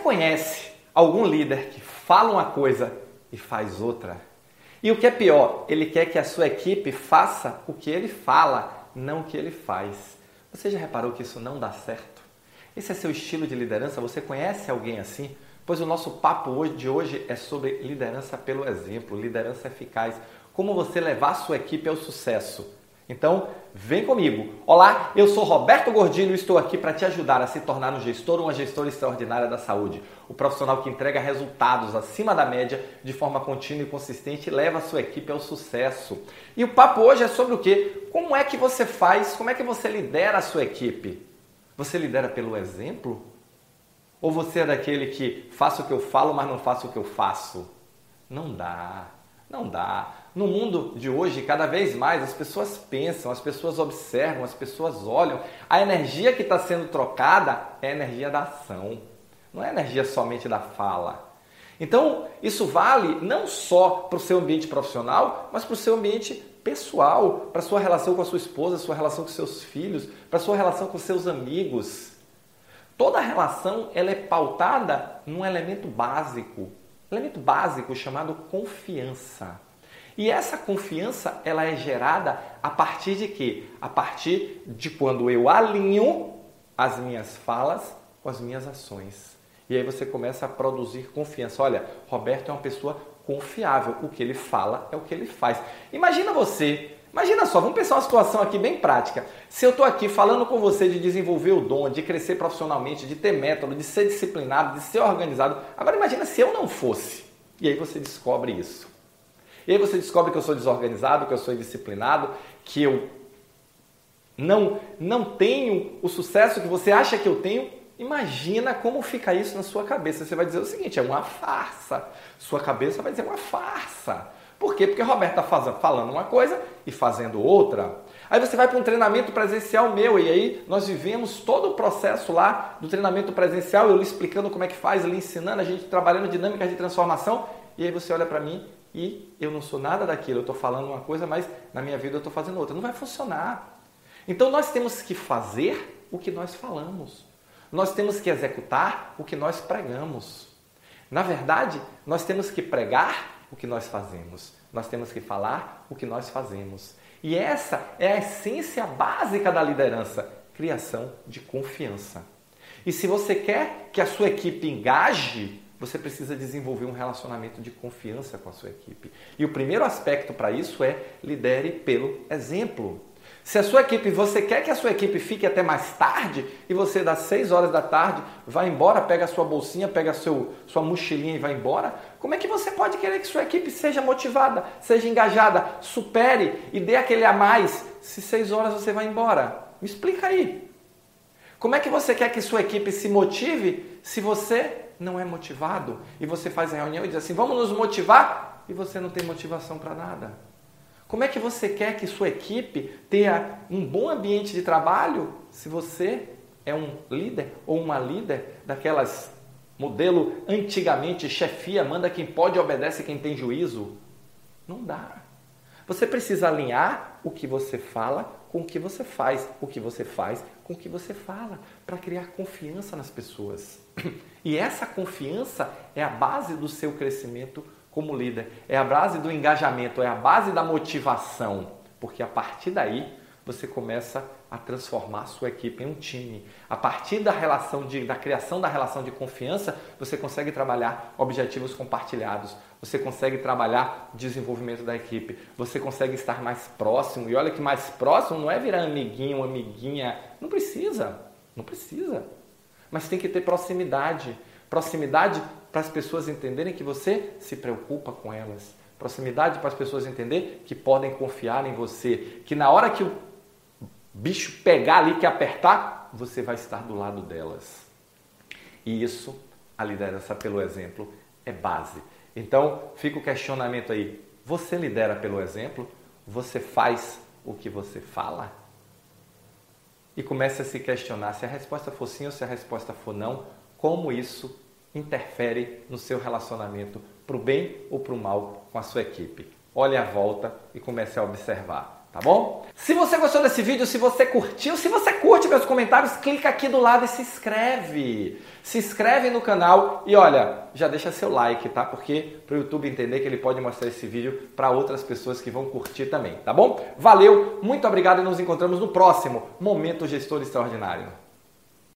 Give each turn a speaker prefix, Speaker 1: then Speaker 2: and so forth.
Speaker 1: conhece algum líder que fala uma coisa e faz outra? E o que é pior, ele quer que a sua equipe faça o que ele fala, não o que ele faz. Você já reparou que isso não dá certo? Esse é seu estilo de liderança? Você conhece alguém assim? Pois o nosso papo de hoje é sobre liderança pelo exemplo, liderança eficaz. Como você levar a sua equipe ao sucesso. Então, vem comigo. Olá, eu sou Roberto Gordino e estou aqui para te ajudar a se tornar um gestor ou uma gestora extraordinária da saúde. O profissional que entrega resultados acima da média de forma contínua e consistente e leva a sua equipe ao sucesso. E o papo hoje é sobre o quê? Como é que você faz, como é que você lidera a sua equipe? Você lidera pelo exemplo? Ou você é daquele que faço o que eu falo, mas não faço o que eu faço? Não dá. Não dá. No mundo de hoje, cada vez mais as pessoas pensam, as pessoas observam, as pessoas olham. A energia que está sendo trocada é a energia da ação, não é energia somente da fala. Então, isso vale não só para o seu ambiente profissional, mas para o seu ambiente pessoal, para a sua relação com a sua esposa, sua relação com seus filhos, para a sua relação com seus amigos. Toda relação ela é pautada num elemento básico, elemento básico chamado confiança. E essa confiança ela é gerada a partir de quê? A partir de quando eu alinho as minhas falas com as minhas ações. E aí você começa a produzir confiança. Olha, Roberto é uma pessoa confiável. O que ele fala é o que ele faz. Imagina você Imagina só, vamos pensar uma situação aqui bem prática. Se eu estou aqui falando com você de desenvolver o dom, de crescer profissionalmente, de ter método, de ser disciplinado, de ser organizado. Agora imagina se eu não fosse. E aí você descobre isso. E aí você descobre que eu sou desorganizado, que eu sou indisciplinado, que eu não, não tenho o sucesso que você acha que eu tenho. Imagina como fica isso na sua cabeça. Você vai dizer o seguinte: é uma farsa. Sua cabeça vai dizer uma farsa. Por quê? Porque Roberto está falando uma coisa e fazendo outra. Aí você vai para um treinamento presencial meu e aí nós vivemos todo o processo lá do treinamento presencial, eu lhe explicando como é que faz, lhe ensinando, a gente trabalhando dinâmicas de transformação. E aí você olha para mim e eu não sou nada daquilo, eu estou falando uma coisa, mas na minha vida eu estou fazendo outra. Não vai funcionar. Então nós temos que fazer o que nós falamos. Nós temos que executar o que nós pregamos. Na verdade, nós temos que pregar o que nós fazemos. Nós temos que falar o que nós fazemos. E essa é a essência básica da liderança: criação de confiança. E se você quer que a sua equipe engaje, você precisa desenvolver um relacionamento de confiança com a sua equipe. E o primeiro aspecto para isso é lidere pelo exemplo. Se a sua equipe, você quer que a sua equipe fique até mais tarde e você das 6 horas da tarde vai embora, pega a sua bolsinha, pega a seu, sua mochilinha e vai embora, como é que você pode querer que sua equipe seja motivada, seja engajada, supere e dê aquele a mais se 6 horas você vai embora? Me explica aí. Como é que você quer que sua equipe se motive se você não é motivado e você faz a reunião e diz assim: vamos nos motivar e você não tem motivação para nada? Como é que você quer que sua equipe tenha um bom ambiente de trabalho se você é um líder ou uma líder daquelas modelo antigamente chefia, manda quem pode, obedece quem tem juízo? Não dá. Você precisa alinhar o que você fala com o que você faz, o que você faz com o que você fala, para criar confiança nas pessoas. E essa confiança é a base do seu crescimento como líder. É a base do engajamento, é a base da motivação, porque a partir daí você começa a transformar a sua equipe em um time. A partir da relação de, da criação da relação de confiança, você consegue trabalhar objetivos compartilhados, você consegue trabalhar desenvolvimento da equipe, você consegue estar mais próximo. E olha que mais próximo não é virar amiguinho, amiguinha, não precisa, não precisa. Mas tem que ter proximidade. Proximidade para as pessoas entenderem que você se preocupa com elas. Proximidade para as pessoas entenderem que podem confiar em você. Que na hora que o bicho pegar ali, que apertar, você vai estar do lado delas. E isso, a liderança pelo exemplo, é base. Então, fica o questionamento aí. Você lidera pelo exemplo? Você faz o que você fala? E comece a se questionar se a resposta for sim ou se a resposta for não, como isso interfere no seu relacionamento para o bem ou para o mal com a sua equipe. Olhe à volta e comece a observar. tá bom? Se você gostou desse vídeo, se você curtiu, se você curte meus comentários, clica aqui do lado e se inscreve. Se inscreve no canal e olha, já deixa seu like, tá? Porque para o YouTube entender que ele pode mostrar esse vídeo para outras pessoas que vão curtir também, tá bom? Valeu, muito obrigado e nos encontramos no próximo Momento Gestor Extraordinário.